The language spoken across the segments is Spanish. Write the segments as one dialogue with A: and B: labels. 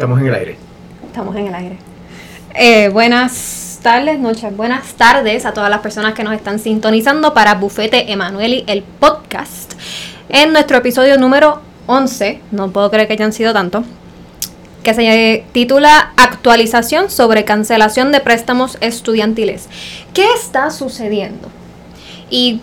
A: Estamos en el aire.
B: Estamos en el aire. Eh, buenas tardes, noches, buenas tardes a todas las personas que nos están sintonizando para Bufete Emanueli, el podcast. En nuestro episodio número 11, no puedo creer que hayan sido tanto, que se titula Actualización sobre cancelación de préstamos estudiantiles. ¿Qué está sucediendo? Y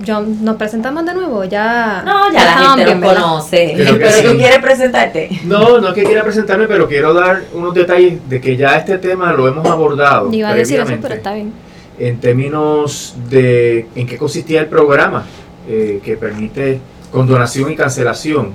B: yo, nos presentamos de nuevo, ya.
C: No, ya la gente lo conoce. Pero tú quieres presentarte.
A: No, no es que quiera presentarme, pero quiero dar unos detalles de que ya este tema lo hemos abordado.
B: Iba a decir eso, pero está bien.
A: En términos de en qué consistía el programa eh, que permite condonación y cancelación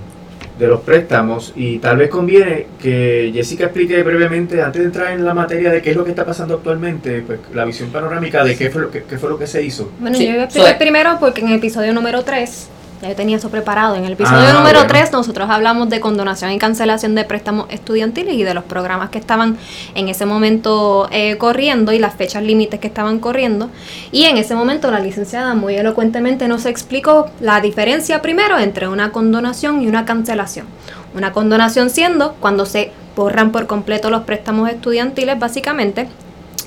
A: de los préstamos y tal vez conviene que Jessica explique brevemente, antes de entrar en la materia de qué es lo que está pasando actualmente, pues la visión panorámica de qué fue lo que, qué fue lo que se hizo.
B: Bueno, yo voy a explicar primero porque en el episodio número 3 ya yo tenía eso preparado. En el episodio ah, número 3 nosotros hablamos de condonación y cancelación de préstamos estudiantiles y de los programas que estaban en ese momento eh, corriendo y las fechas límites que estaban corriendo. Y en ese momento la licenciada muy elocuentemente nos explicó la diferencia primero entre una condonación y una cancelación. Una condonación siendo cuando se borran por completo los préstamos estudiantiles básicamente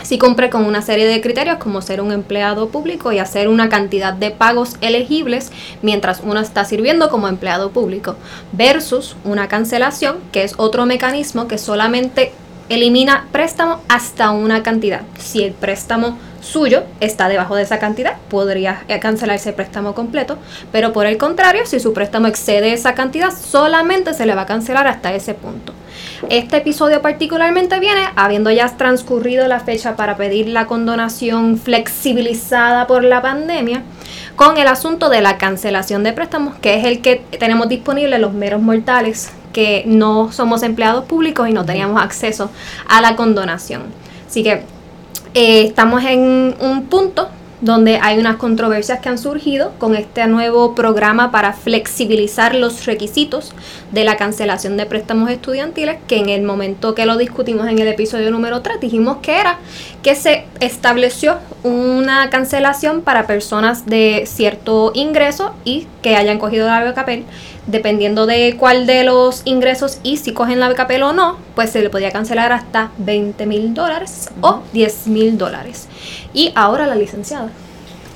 B: si cumple con una serie de criterios como ser un empleado público y hacer una cantidad de pagos elegibles mientras uno está sirviendo como empleado público, versus una cancelación, que es otro mecanismo que solamente elimina préstamo hasta una cantidad. Si el préstamo suyo está debajo de esa cantidad, podría cancelarse el préstamo completo, pero por el contrario, si su préstamo excede esa cantidad, solamente se le va a cancelar hasta ese punto. Este episodio particularmente viene habiendo ya transcurrido la fecha para pedir la condonación flexibilizada por la pandemia con el asunto de la cancelación de préstamos, que es el que tenemos disponible los meros mortales que no somos empleados públicos y no teníamos acceso a la condonación. Así que eh, estamos en un punto donde hay unas controversias que han surgido con este nuevo programa para flexibilizar los requisitos de la cancelación de préstamos estudiantiles, que en el momento que lo discutimos en el episodio número 3 dijimos que era que se estableció una cancelación para personas de cierto ingreso y que hayan cogido la BKPL dependiendo de cuál de los ingresos y si cogen la BKPL o no, pues se le podía cancelar hasta 20 mil dólares o 10 mil dólares. Y ahora la licenciada.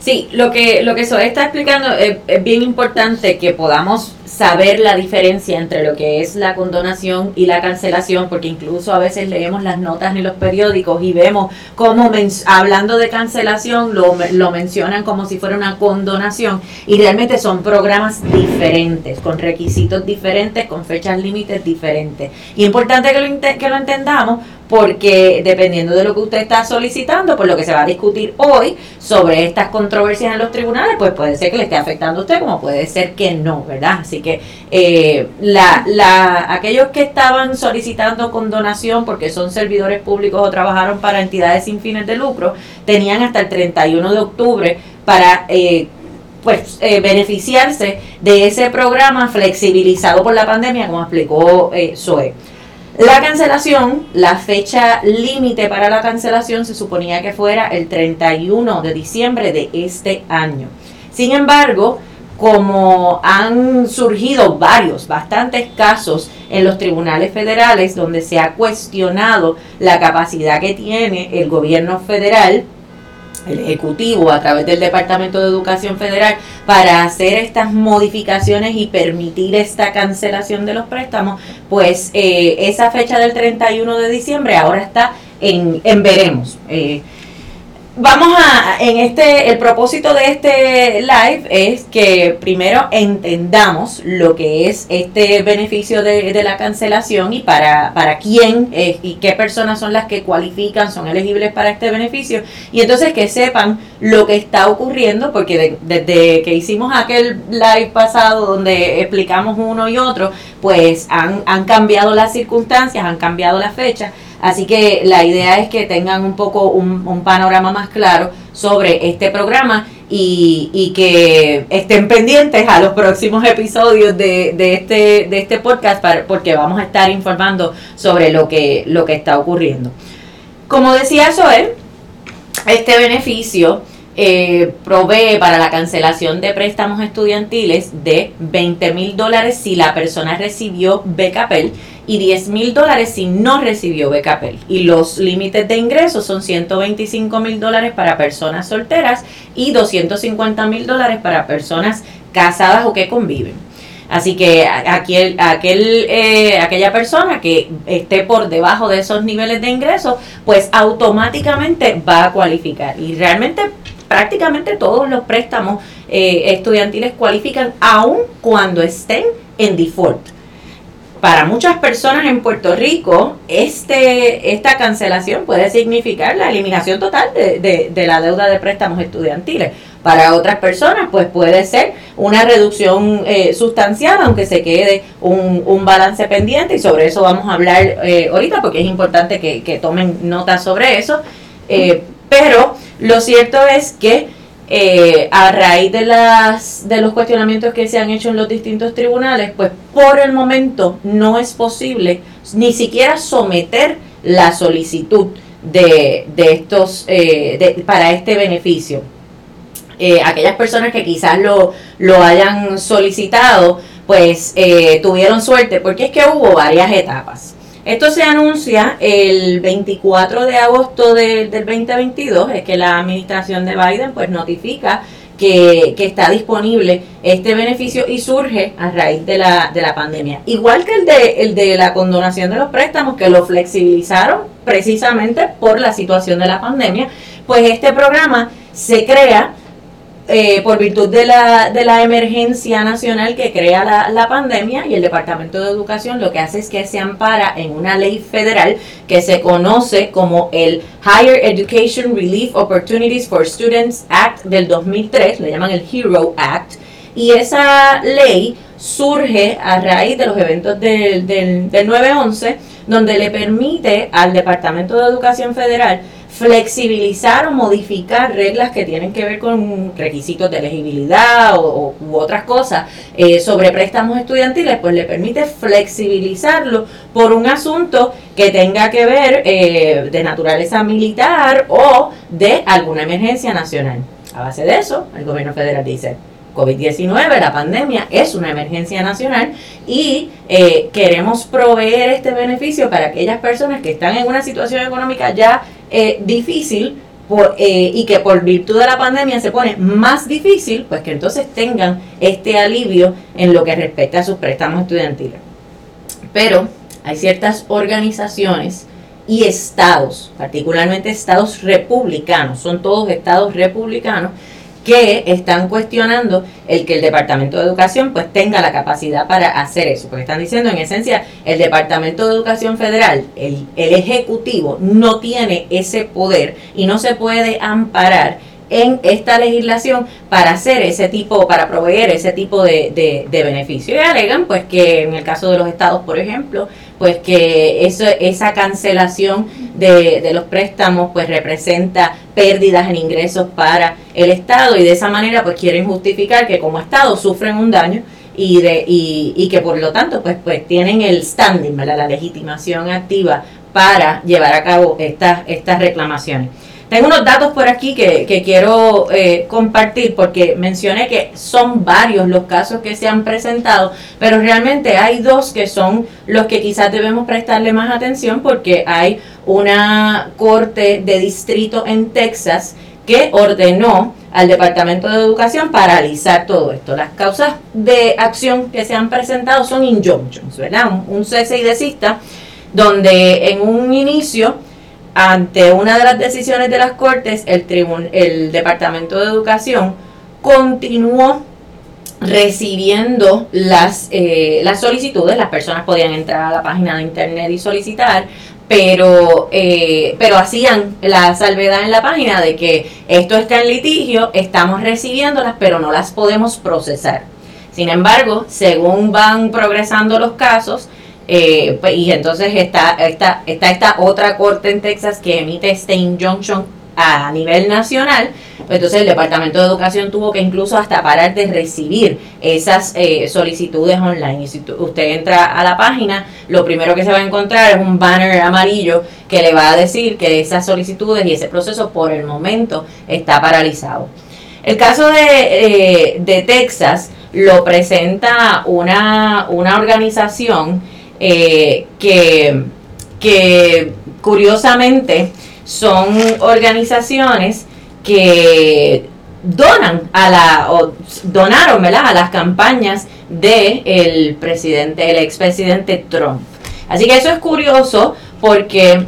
C: Sí, lo que, lo que Zoe está explicando es, bien importante que podamos saber la diferencia entre lo que es la condonación y la cancelación, porque incluso a veces leemos las notas en los periódicos y vemos cómo hablando de cancelación lo, lo mencionan como si fuera una condonación y realmente son programas diferentes, con requisitos diferentes, con fechas límites diferentes. Y importante que lo, que lo entendamos porque dependiendo de lo que usted está solicitando, por lo que se va a discutir hoy sobre estas controversias en los tribunales, pues puede ser que le esté afectando a usted, como puede ser que no, ¿verdad? Así que eh, la, la, aquellos que estaban solicitando condonación porque son servidores públicos o trabajaron para entidades sin fines de lucro, tenían hasta el 31 de octubre para... Eh, pues eh, beneficiarse de ese programa flexibilizado por la pandemia, como explicó eh, Zoe. La cancelación, la fecha límite para la cancelación se suponía que fuera el 31 de diciembre de este año. Sin embargo, como han surgido varios, bastantes casos en los tribunales federales donde se ha cuestionado la capacidad que tiene el gobierno federal el Ejecutivo a través del Departamento de Educación Federal para hacer estas modificaciones y permitir esta cancelación de los préstamos, pues eh, esa fecha del 31 de diciembre ahora está en, en veremos. Eh, vamos a, en este, el propósito de este live es que primero entendamos lo que es este beneficio de, de la cancelación y para, para quién eh, y qué personas son las que cualifican, son elegibles para este beneficio. Y entonces que sepan lo que está ocurriendo, porque desde que hicimos aquel live pasado donde explicamos uno y otro, pues han, han cambiado las circunstancias, han cambiado las fechas Así que la idea es que tengan un poco un, panorama más claro sobre este programa y, que estén pendientes a los próximos episodios de, este, de este podcast porque vamos a estar informando sobre lo que, lo que está ocurriendo. Como decía Zoe, este beneficio eh, provee para la cancelación de préstamos estudiantiles de 20 mil dólares si la persona recibió BKPEL y 10 mil dólares si no recibió beca Pell. Y los límites de ingresos son 125 mil dólares para personas solteras y 250 mil dólares para personas casadas o que conviven. Así que aquel, eh, aquella persona que esté por debajo de esos niveles de ingresos, pues automáticamente va a cualificar. Y realmente prácticamente todos los préstamos eh, estudiantiles cualifican aun cuando estén en default para muchas personas en Puerto Rico, este, esta cancelación puede significar la eliminación total de, de, la deuda de préstamos estudiantiles. Para otras personas, pues puede ser una reducción eh, sustancial, aunque se quede un, un, balance pendiente, y sobre eso vamos a hablar eh, ahorita, porque es importante que, que, tomen nota sobre eso. Eh, pero lo cierto es que eh, a raíz de, las, de los cuestionamientos que se han hecho en los distintos tribunales, pues por el momento no es posible ni siquiera someter la solicitud de, de estos eh, para este beneficio. Eh, aquellas personas que quizás lo, lo hayan solicitado, pues tuvieron suerte, porque es que hubo varias etapas. Esto se anuncia el 24 de agosto del 2022, es que la administración de Biden pues notifica que, está disponible este beneficio y surge a raíz de la, de la pandemia. Igual que el de, el de la condonación de los préstamos, que lo flexibilizaron precisamente por la situación de la pandemia, pues este programa se crea eh, por virtud de la, de la emergencia nacional que crea la, la, pandemia y el Departamento de Educación lo que hace es que se ampara en una ley federal que se conoce como el Higher Education Relief Opportunities for Students Act del 2003, le llaman el HERO Act, y esa ley surge a raíz de los eventos del, del, del 9-11, donde le permite al Departamento de Educación Federal flexibilizar o modificar reglas que tienen que ver con requisitos de elegibilidad o, u otras cosas eh, sobre préstamos estudiantiles, pues le permite flexibilizarlo por un asunto que tenga que ver eh, de naturaleza militar o de alguna emergencia nacional. A base de eso, el gobierno federal dice, COVID-19, la pandemia, es una emergencia nacional y eh, queremos proveer este beneficio para aquellas personas que están en una situación económica ya eh, difícil eh, y que por virtud de la pandemia se pone más difícil, pues que entonces tengan este alivio en lo que respecta a sus préstamos estudiantiles. Pero hay ciertas organizaciones y estados, particularmente estados republicanos, son todos estados republicanos, que están cuestionando el que el Departamento de Educación pues tenga la capacidad para hacer eso, porque están diciendo en esencia el Departamento de Educación Federal, el, el Ejecutivo no tiene ese poder y no se puede amparar en esta legislación para hacer ese tipo, para proveer ese tipo de, de, de beneficio. Y alegan pues que en el caso de los estados, por ejemplo, pues que eso, esa cancelación de, de los préstamos pues representa pérdidas en ingresos para el Estado y de esa manera pues quieren justificar que como Estado sufren un daño y, de, y, y que por lo tanto pues, pues tienen el standing, la legitimación activa para llevar a cabo estas, estas reclamaciones. Tengo unos datos por aquí que, que quiero eh, compartir porque mencioné que son varios los casos que se han presentado, pero realmente hay dos que son los que quizás debemos prestarle más atención porque hay una corte de distrito en Texas que ordenó al Departamento de Educación paralizar todo esto. Las causas de acción que se han presentado son injunctions, ¿verdad? Un, un cese y desista, donde en un inicio ante una de las decisiones de las Cortes, el, el Departamento de Educación continuó recibiendo las, eh, las solicitudes, las personas podían entrar a la página de internet y solicitar, pero, eh, pero hacían la salvedad en la página de que esto está en litigio, estamos recibiéndolas, pero no las podemos procesar. Sin embargo, según van progresando los casos, eh, pues, y entonces está, está, está esta otra corte en Texas que emite este injunction a nivel nacional, pues entonces el Departamento de Educación tuvo que incluso hasta parar de recibir esas eh, solicitudes online. Y si usted entra a la página, lo primero que se va a encontrar es un banner amarillo que le va a decir que esas solicitudes y ese proceso por el momento está paralizado. El caso de, eh, de Texas lo presenta una, una organización eh, que, que curiosamente son organizaciones que donan a la o donaron a las campañas del el presidente el expresidente Trump. Así que eso es curioso porque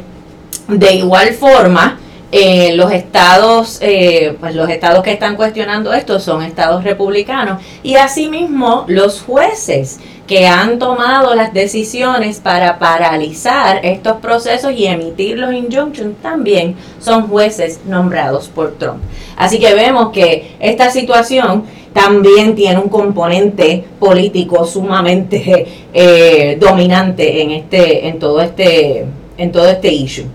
C: de igual forma eh, los estados eh, pues los estados que están cuestionando esto son estados republicanos y asimismo los jueces que han tomado las decisiones para paralizar estos procesos y emitir los injunctions también son jueces nombrados por Trump. Así que vemos que esta situación también tiene un componente político sumamente eh, dominante en este, en todo este, en todo este issue.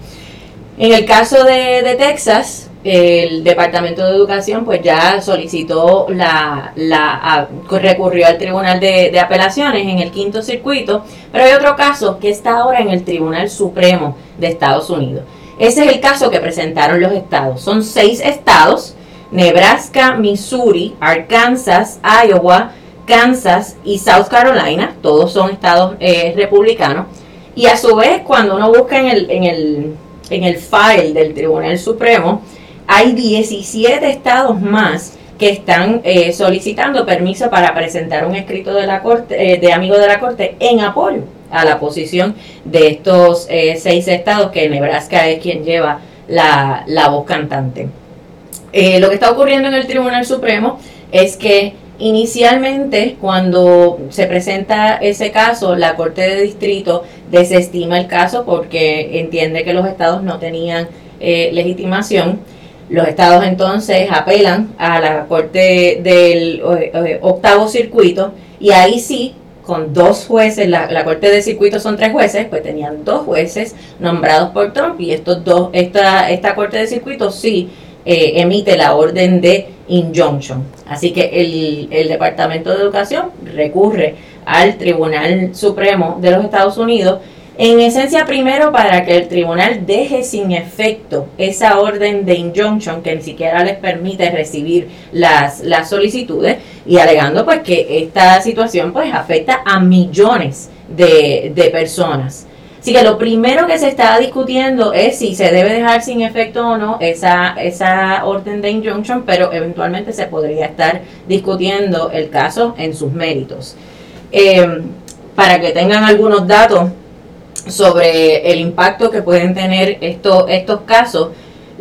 C: En el caso de, de Texas, el Departamento de Educación pues ya solicitó la, la recurrió al Tribunal de, Apelaciones en el quinto circuito, pero hay otro caso que está ahora en el Tribunal Supremo de Estados Unidos. Ese es el caso que presentaron los estados. Son seis estados, Nebraska, Missouri, Arkansas, Iowa, Kansas y South Carolina, todos son estados eh, republicanos. Y a su vez, cuando uno busca en el, en el, en el file del Tribunal Supremo, hay 17 estados más que están eh, solicitando permiso para presentar un escrito de la corte, eh, de amigo de la corte en apoyo a la posición de estos eh, seis estados que Nebraska es quien lleva la, la voz cantante. lo que está ocurriendo en el Tribunal Supremo es que inicialmente cuando se presenta ese caso, la Corte de Distrito desestima el caso porque entiende que los estados no tenían legitimación. Los estados entonces apelan a la Corte del octavo circuito y ahí sí, con dos jueces, la, Corte de Circuito son tres jueces, pues tenían dos jueces nombrados por Trump y estos dos, esta, esta Corte de Circuito sí eh, emite la orden de injunction. Así que el, el Departamento de Educación recurre al Tribunal Supremo de los Estados Unidos en esencia, primero, para que el tribunal deje sin efecto esa orden de injunction que ni siquiera les permite recibir las, las solicitudes y alegando pues que esta situación pues afecta a millones de, de personas. Así que lo primero que se está discutiendo es si se debe dejar sin efecto o no esa, esa orden de injunction, pero eventualmente se podría estar discutiendo el caso en sus méritos. Eh, para que tengan algunos datos, sobre el impacto que pueden tener estos, estos casos,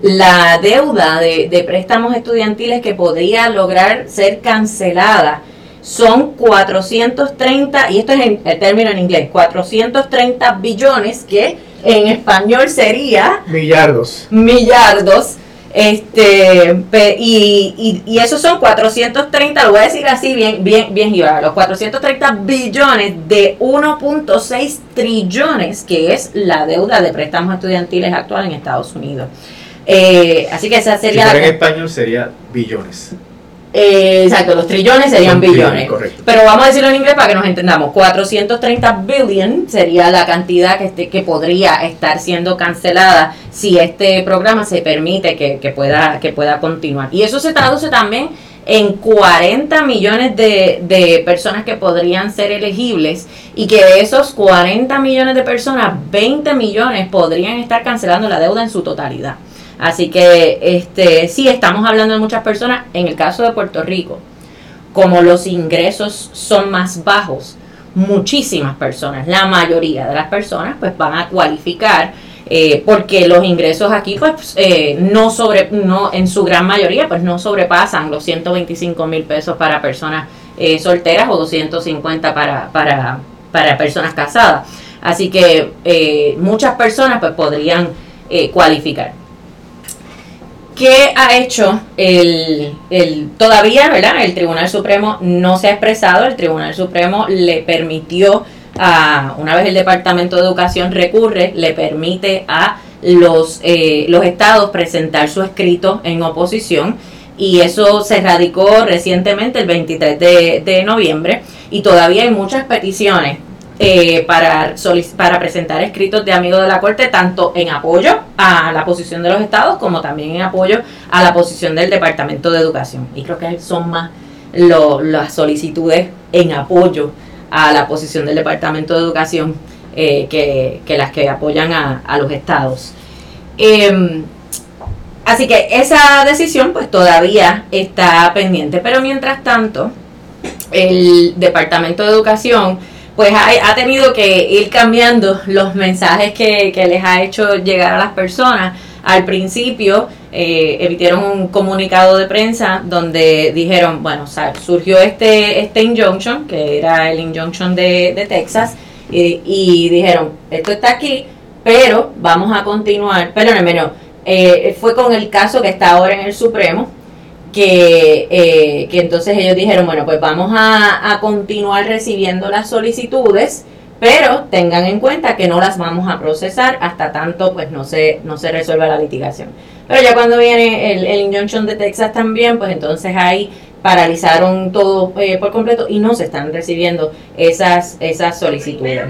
C: la deuda de, préstamos estudiantiles que podría lograr ser cancelada son 430, y esto es en, el término en inglés, 430 billones, que en español sería...
A: Millardos.
C: Millardos este, y, y, esos son 430, lo voy a decir así bien, bien, bien, los 430 billones de 1.6 trillones, que es la deuda de préstamos estudiantiles actual en Estados Unidos. Eh, así que esa sería...
A: en español sería billones.
C: Eh, exacto, los trillones serían billones. Pero vamos a decirlo en inglés para que nos entendamos. 430 billion sería la cantidad que, este, que podría estar siendo cancelada si este programa se permite que, pueda, que pueda continuar. Y eso se traduce también en 40 millones de, de, personas que podrían ser elegibles y que de esos 40 millones de personas, 20 millones podrían estar cancelando la deuda en su totalidad. Así que este, sí, estamos hablando de muchas personas. En el caso de Puerto Rico, como los ingresos son más bajos, muchísimas personas, la mayoría de las personas, pues van a cualificar. Eh, porque los ingresos aquí pues eh, no sobre no en su gran mayoría pues no sobrepasan los 125 mil pesos para personas eh, solteras o 250 para, para, para personas casadas así que muchas personas pues podrían cualificar ¿Qué ha hecho el, el, todavía, verdad? El Tribunal Supremo no se ha expresado, el Tribunal Supremo le permitió a, una vez el Departamento de Educación recurre, le permite a los, eh, los estados presentar su escrito en oposición. Y eso se radicó recientemente el 23 de, de noviembre. Y todavía hay muchas peticiones eh, para, para presentar escritos de amigos de la Corte, tanto en apoyo a la posición de los estados como también en apoyo a la posición del Departamento de Educación. Y creo que son más las solicitudes en apoyo a la posición del Departamento de Educación eh, que, las que apoyan a, a los estados. Em, así que esa decisión pues todavía está pendiente, pero mientras tanto el Departamento de Educación pues ha, ha tenido que ir cambiando los mensajes que, que les ha hecho llegar a las personas. Al principio eh, emitieron un comunicado de prensa donde dijeron, bueno, surgió este, este injunction, que era el injunction de, de Texas, y, dijeron, esto está aquí, pero vamos a continuar, pero no, eh, fue con el caso que está ahora en el Supremo, que, eh, que entonces ellos dijeron, bueno, pues vamos a, a continuar recibiendo las solicitudes, pero tengan en cuenta que no las vamos a procesar hasta tanto pues no se, no se resuelva la litigación. Pero ya cuando viene el, el injunction de Texas también, pues entonces ahí paralizaron todo eh, por completo y no se están recibiendo esas, esas solicitudes.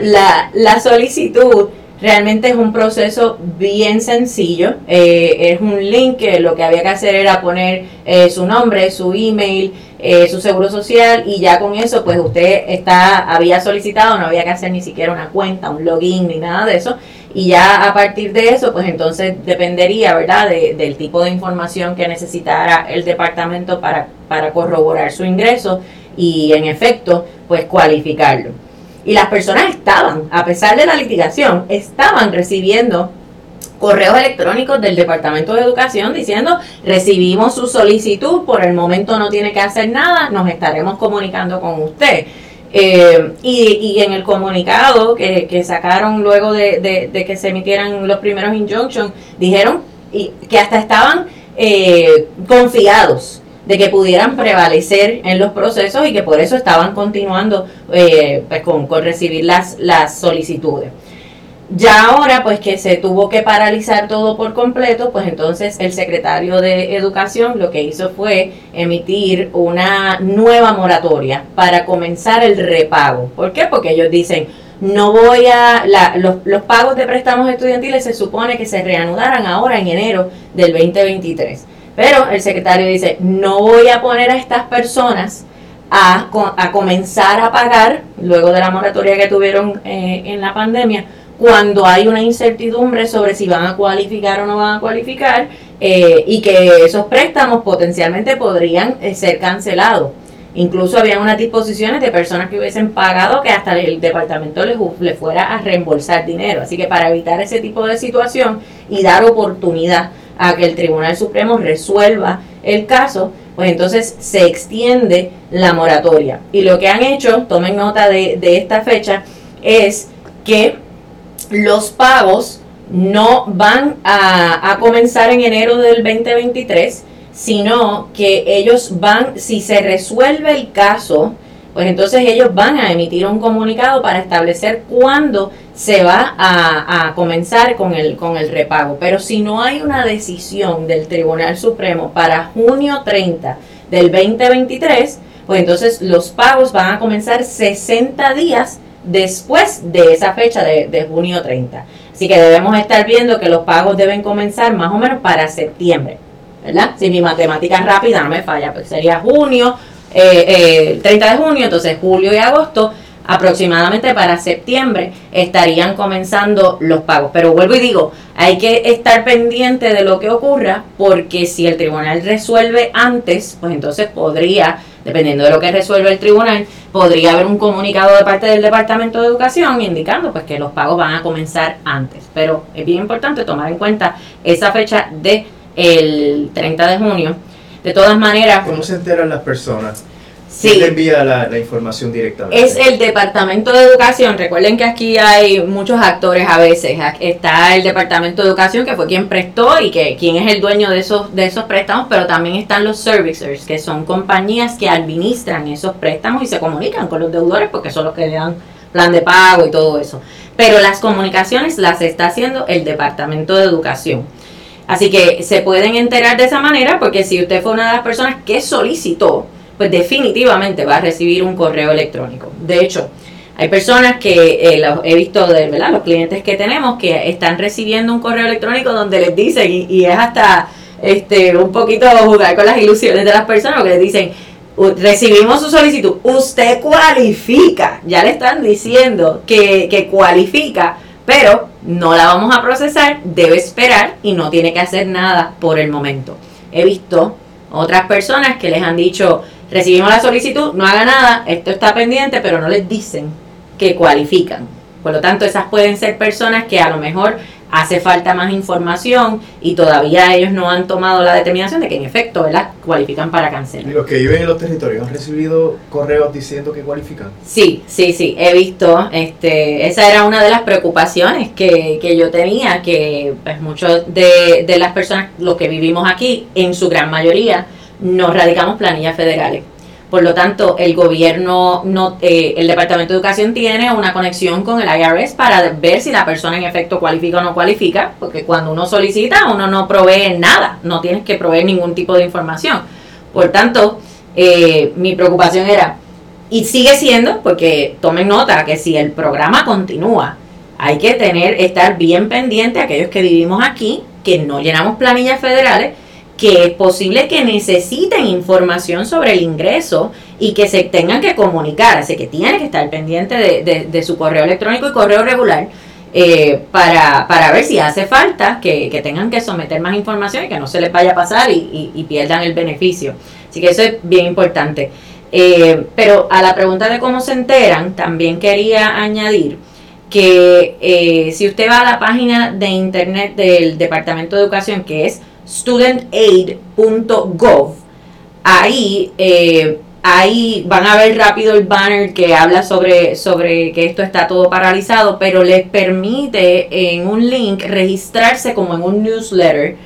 C: La, la solicitud realmente es un proceso bien sencillo. Eh, es un link que lo que había que hacer era poner eh, su nombre, su email, su seguro social y ya con eso pues usted está había solicitado, no había que hacer ni siquiera una cuenta, un login ni nada de eso y ya a partir de eso, pues entonces dependería, ¿verdad?, de, del tipo de información que necesitara el departamento para, para corroborar su ingreso y en efecto, pues cualificarlo. Y las personas estaban, a pesar de la litigación, estaban recibiendo correos electrónicos del Departamento de Educación diciendo recibimos su solicitud, por el momento no tiene que hacer nada, nos estaremos comunicando con usted. Eh, y, en el comunicado que, sacaron luego de, que se emitieran los primeros injunctions, dijeron y, que hasta estaban eh, confiados de que pudieran prevalecer en los procesos y que por eso estaban continuando eh, pues, con, recibir las, las solicitudes. Ya ahora, pues que se tuvo que paralizar todo por completo, pues entonces el secretario de Educación lo que hizo fue emitir una nueva moratoria para comenzar el repago. ¿Por qué? Porque ellos dicen, no voy a, los, los pagos de préstamos estudiantiles se supone que se reanudaran ahora en enero del 2023. Pero el secretario dice, no voy a poner a estas personas a, a comenzar a pagar, luego de la moratoria que tuvieron eh, en la pandemia, cuando hay una incertidumbre sobre si van a cualificar o no van a cualificar eh, y que esos préstamos potencialmente podrían eh, ser cancelados. Incluso había unas disposiciones de personas que hubiesen pagado que hasta el departamento les, le fuera a reembolsar dinero. Así que para evitar ese tipo de situación y dar oportunidad a que el Tribunal Supremo resuelva el caso, pues entonces se extiende la moratoria. Y lo que han hecho, tomen nota de, de esta fecha, es que los pagos no van a, comenzar en enero del 2023, sino que ellos van, si se resuelve el caso, pues entonces ellos van a emitir un comunicado para establecer cuándo se va a, a, comenzar con el, con el repago. Pero si no hay una decisión del Tribunal Supremo para junio 30 del 2023, pues entonces los pagos van a comenzar 60 días después de esa fecha de, junio 30. Así que debemos estar viendo que los pagos deben comenzar más o menos para septiembre, ¿verdad? Si mi matemática rápida no me falla, pues sería junio, eh, 30 eh, de junio, entonces julio y agosto, aproximadamente para septiembre estarían comenzando los pagos. Pero vuelvo y digo, hay que estar pendiente de lo que ocurra porque si el tribunal resuelve antes, pues entonces podría dependiendo de lo que resuelve el tribunal, podría haber un comunicado de parte del Departamento de Educación indicando pues que los pagos van a comenzar antes. Pero es bien importante tomar en cuenta esa fecha de el 30 de junio. De todas maneras,
A: ¿cómo se enteran las personas? Sí. le envía la, información directamente?
C: Es el Departamento de Educación. Recuerden que aquí hay muchos actores a veces. Está el Departamento de Educación, que fue quien prestó y que quien es el dueño de esos, de esos préstamos, pero también están los servicers, que son compañías que administran esos préstamos y se comunican con los deudores porque son los que le dan plan de pago y todo eso. Pero las comunicaciones las está haciendo el Departamento de Educación. Así que se pueden enterar de esa manera porque si usted fue una de las personas que solicitó pues definitivamente va a recibir un correo electrónico. De hecho, hay personas que eh, he visto de ¿verdad? los clientes que tenemos que están recibiendo un correo electrónico donde les dicen, y, es hasta este un poquito jugar con las ilusiones de las personas, que les dicen, recibimos su solicitud, usted cualifica, ya le están diciendo que, que cualifica, pero no la vamos a procesar, debe esperar y no tiene que hacer nada por el momento. He visto otras personas que les han dicho, recibimos la solicitud, no haga nada, esto está pendiente, pero no les dicen que cualifican. Por lo tanto, esas pueden ser personas que a lo mejor hace falta más información y todavía ellos no han tomado la determinación de que en efecto ¿verdad? cualifican para cancelar.
A: ¿Y los que viven en los territorios han recibido correos diciendo que cualifican?
C: Sí, sí, sí, he visto, este, esa era una de las preocupaciones que, que yo tenía, que pues muchos de, de las personas, los que vivimos aquí, en su gran mayoría, nos radicamos planillas federales. Por lo tanto, el gobierno, no, eh, el Departamento de Educación tiene una conexión con el IRS para ver si la persona en efecto cualifica o no cualifica, porque cuando uno solicita, uno no provee nada, no tienes que proveer ningún tipo de información. Por tanto, eh, mi preocupación era, y sigue siendo, porque tomen nota que si el programa continúa, hay que tener, estar bien pendiente a aquellos que vivimos aquí, que no llenamos planillas federales, que es posible que necesiten información sobre el ingreso y que se tengan que comunicar, así que tienen que estar pendiente de, su correo electrónico y correo regular eh, para, para, ver si hace falta que, tengan que someter más información y que no se les vaya a pasar y, pierdan el beneficio. Así que eso es bien importante. Eh, pero a la pregunta de cómo se enteran, también quería añadir que eh, si usted va a la página de internet del Departamento de Educación, que es studentaid.gov. Ahí, eh, ahí van a ver rápido el banner que habla sobre, sobre que esto está todo paralizado, pero les permite en un link registrarse como en un newsletter.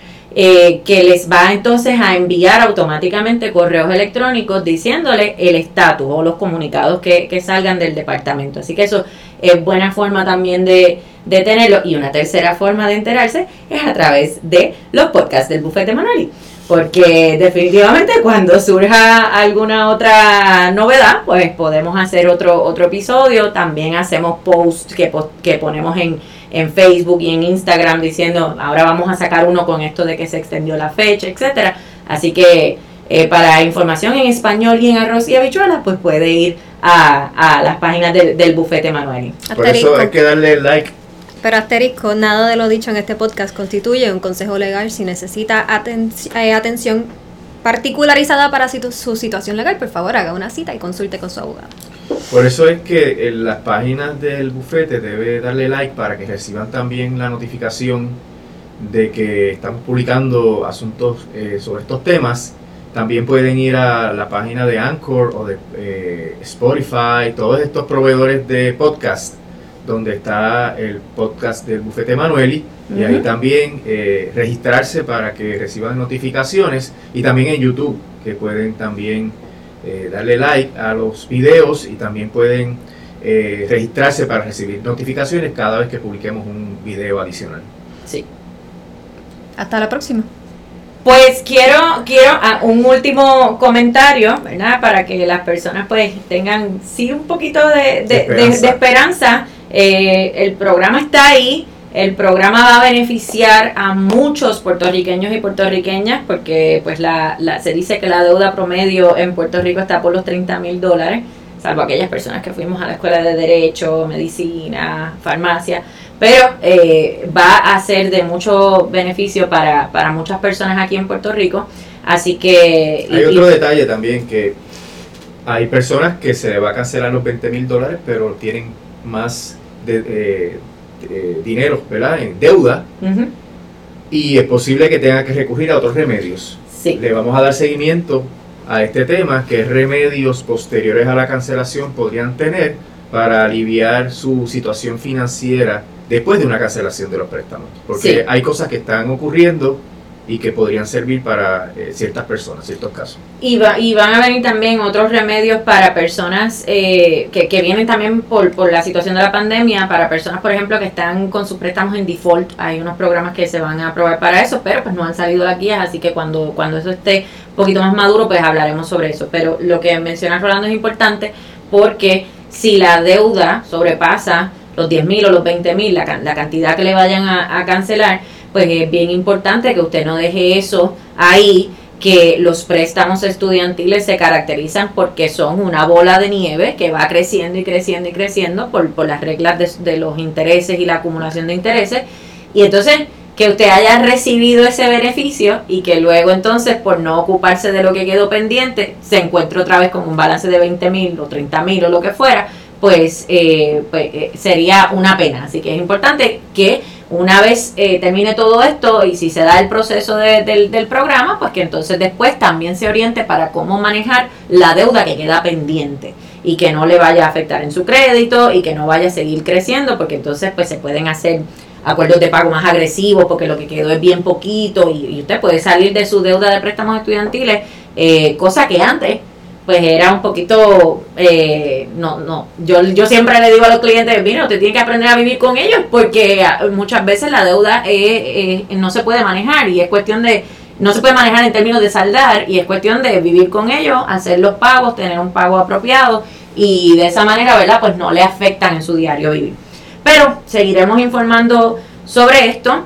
C: Eh, que les va entonces a enviar automáticamente correos electrónicos diciéndole el estatus o los comunicados que, que salgan del departamento. Así que eso es buena forma también de, de tenerlo. Y una tercera forma de enterarse es a través de los podcasts del Bufete Manueli. Porque definitivamente cuando surja alguna otra novedad, pues podemos hacer otro, otro episodio. También hacemos posts que, que ponemos en, en Facebook y en Instagram diciendo ahora vamos a sacar uno con esto de que se extendió la fecha, etcétera. Así que eh, para información en español y en arroz y habichuelas, pues puede ir a, a las páginas del, del bufete Manueli.
A: Por eso hay que darle like
B: pero asterisco, nada de lo dicho en este podcast constituye un consejo legal. Si necesita eh, atención particularizada para su situación legal, por favor haga una cita y consulte con su abogado.
A: Por eso es que en las páginas del bufete debe darle like para que reciban también la notificación de que estamos publicando asuntos eh, sobre estos temas. También pueden ir a la página de Anchor o de eh, Spotify, todos estos proveedores de podcast donde está el podcast del Bufete Manueli, y ahí también eh, registrarse para que reciban notificaciones, y también en YouTube, que pueden también eh, darle like a los videos y también pueden eh, registrarse para recibir notificaciones cada vez que publiquemos un video adicional.
C: Sí.
B: Hasta la próxima.
C: Pues quiero, quiero ah, un último comentario, ¿verdad? Para que las personas pues tengan sí un poquito de, de esperanza eh, el programa está ahí. El programa va a beneficiar a muchos puertorriqueños y puertorriqueñas porque pues la, se dice que la deuda promedio en Puerto Rico está por los 30 mil dólares, salvo aquellas personas que fuimos a la escuela de derecho, medicina, farmacia, pero eh, va a ser de mucho beneficio para, para muchas personas aquí en Puerto Rico. Así que...
A: Hay otro detalle también que hay personas que se le va a cancelar los 20 mil dólares, pero tienen más de, dinero, ¿verdad? En deuda. Y es posible que tenga que recurrir a otros remedios. Le vamos a dar seguimiento a este tema, qué remedios posteriores a la cancelación podrían tener para aliviar su situación financiera después de una cancelación de los préstamos. Porque hay cosas que están ocurriendo y que podrían servir para eh, ciertas personas, ciertos casos.
C: Y, va, y van a venir también otros remedios para personas eh, que, que, vienen también por, por la situación de la pandemia, para personas, por ejemplo, que están con sus préstamos en default. Hay unos programas que se van a aprobar para eso, pero pues no han salido las guías, así que cuando, cuando eso esté un poquito más maduro, pues hablaremos sobre eso. Pero lo que menciona Rolando es importante porque si la deuda sobrepasa los 10 mil o los 20 mil, la, la cantidad que le vayan a, cancelar, pues es bien importante que usted no deje eso ahí que los préstamos estudiantiles se caracterizan porque son una bola de nieve que va creciendo y creciendo y creciendo por, por las reglas de, de los intereses y la acumulación de intereses. Y entonces que usted haya recibido ese beneficio y que luego entonces por no ocuparse de lo que quedó pendiente se encuentre otra vez con un balance de 20 mil o 30 mil o lo que fuera, pues, eh, pues eh, sería una pena. Así que es importante que una vez eh, termine todo esto y si se da el proceso del, del programa, pues que entonces después también se oriente para cómo manejar la deuda que queda pendiente y que no le vaya a afectar en su crédito y que no vaya a seguir creciendo porque entonces pues se pueden hacer acuerdos de pago más agresivos porque lo que quedó es bien poquito y, usted puede salir de su deuda de préstamos estudiantiles, eh, cosa que antes pues era un poquito, eh, no, no, yo, yo siempre le digo a los clientes, mira, usted tiene que aprender a vivir con ellos porque ah, muchas veces la deuda no se puede manejar y es cuestión de, no se puede manejar en términos de saldar y es cuestión de vivir con ellos, hacer los pagos, tener un pago apropiado y de esa manera, ¿verdad? Pues no le afectan en su diario vivir. Pero seguiremos informando sobre esto.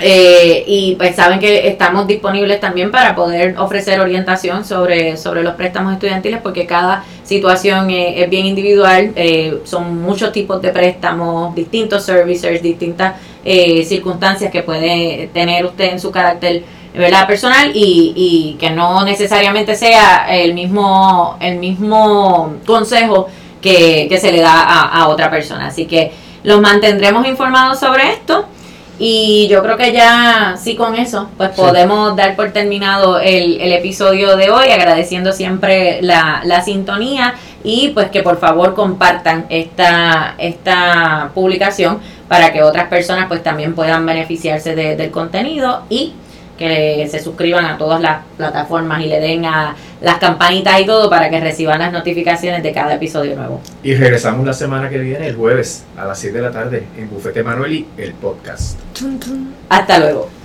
C: Eh, y pues saben que estamos disponibles también para poder ofrecer orientación sobre, sobre los préstamos estudiantiles porque cada situación es, bien individual, eh, son muchos tipos de préstamos, distintos servicers, distintas eh, circunstancias que puede tener usted en su carácter ¿verdad? personal y, y que no necesariamente sea el mismo, el mismo consejo que, que se le da a, a otra persona. Así que los mantendremos informados sobre esto. Y yo creo que ya, sí, con eso, pues podemos dar por terminado el, el, episodio de hoy, agradeciendo siempre la, la, sintonía y pues que por favor compartan esta, esta publicación para que otras personas pues también puedan beneficiarse del contenido y que se suscriban a todas las plataformas y le den a las campanitas y todo para que reciban las notificaciones de cada episodio nuevo.
A: Y regresamos la semana que viene, el jueves, a las 7 de la tarde, en Bufete Manueli, el podcast.
C: Hasta luego.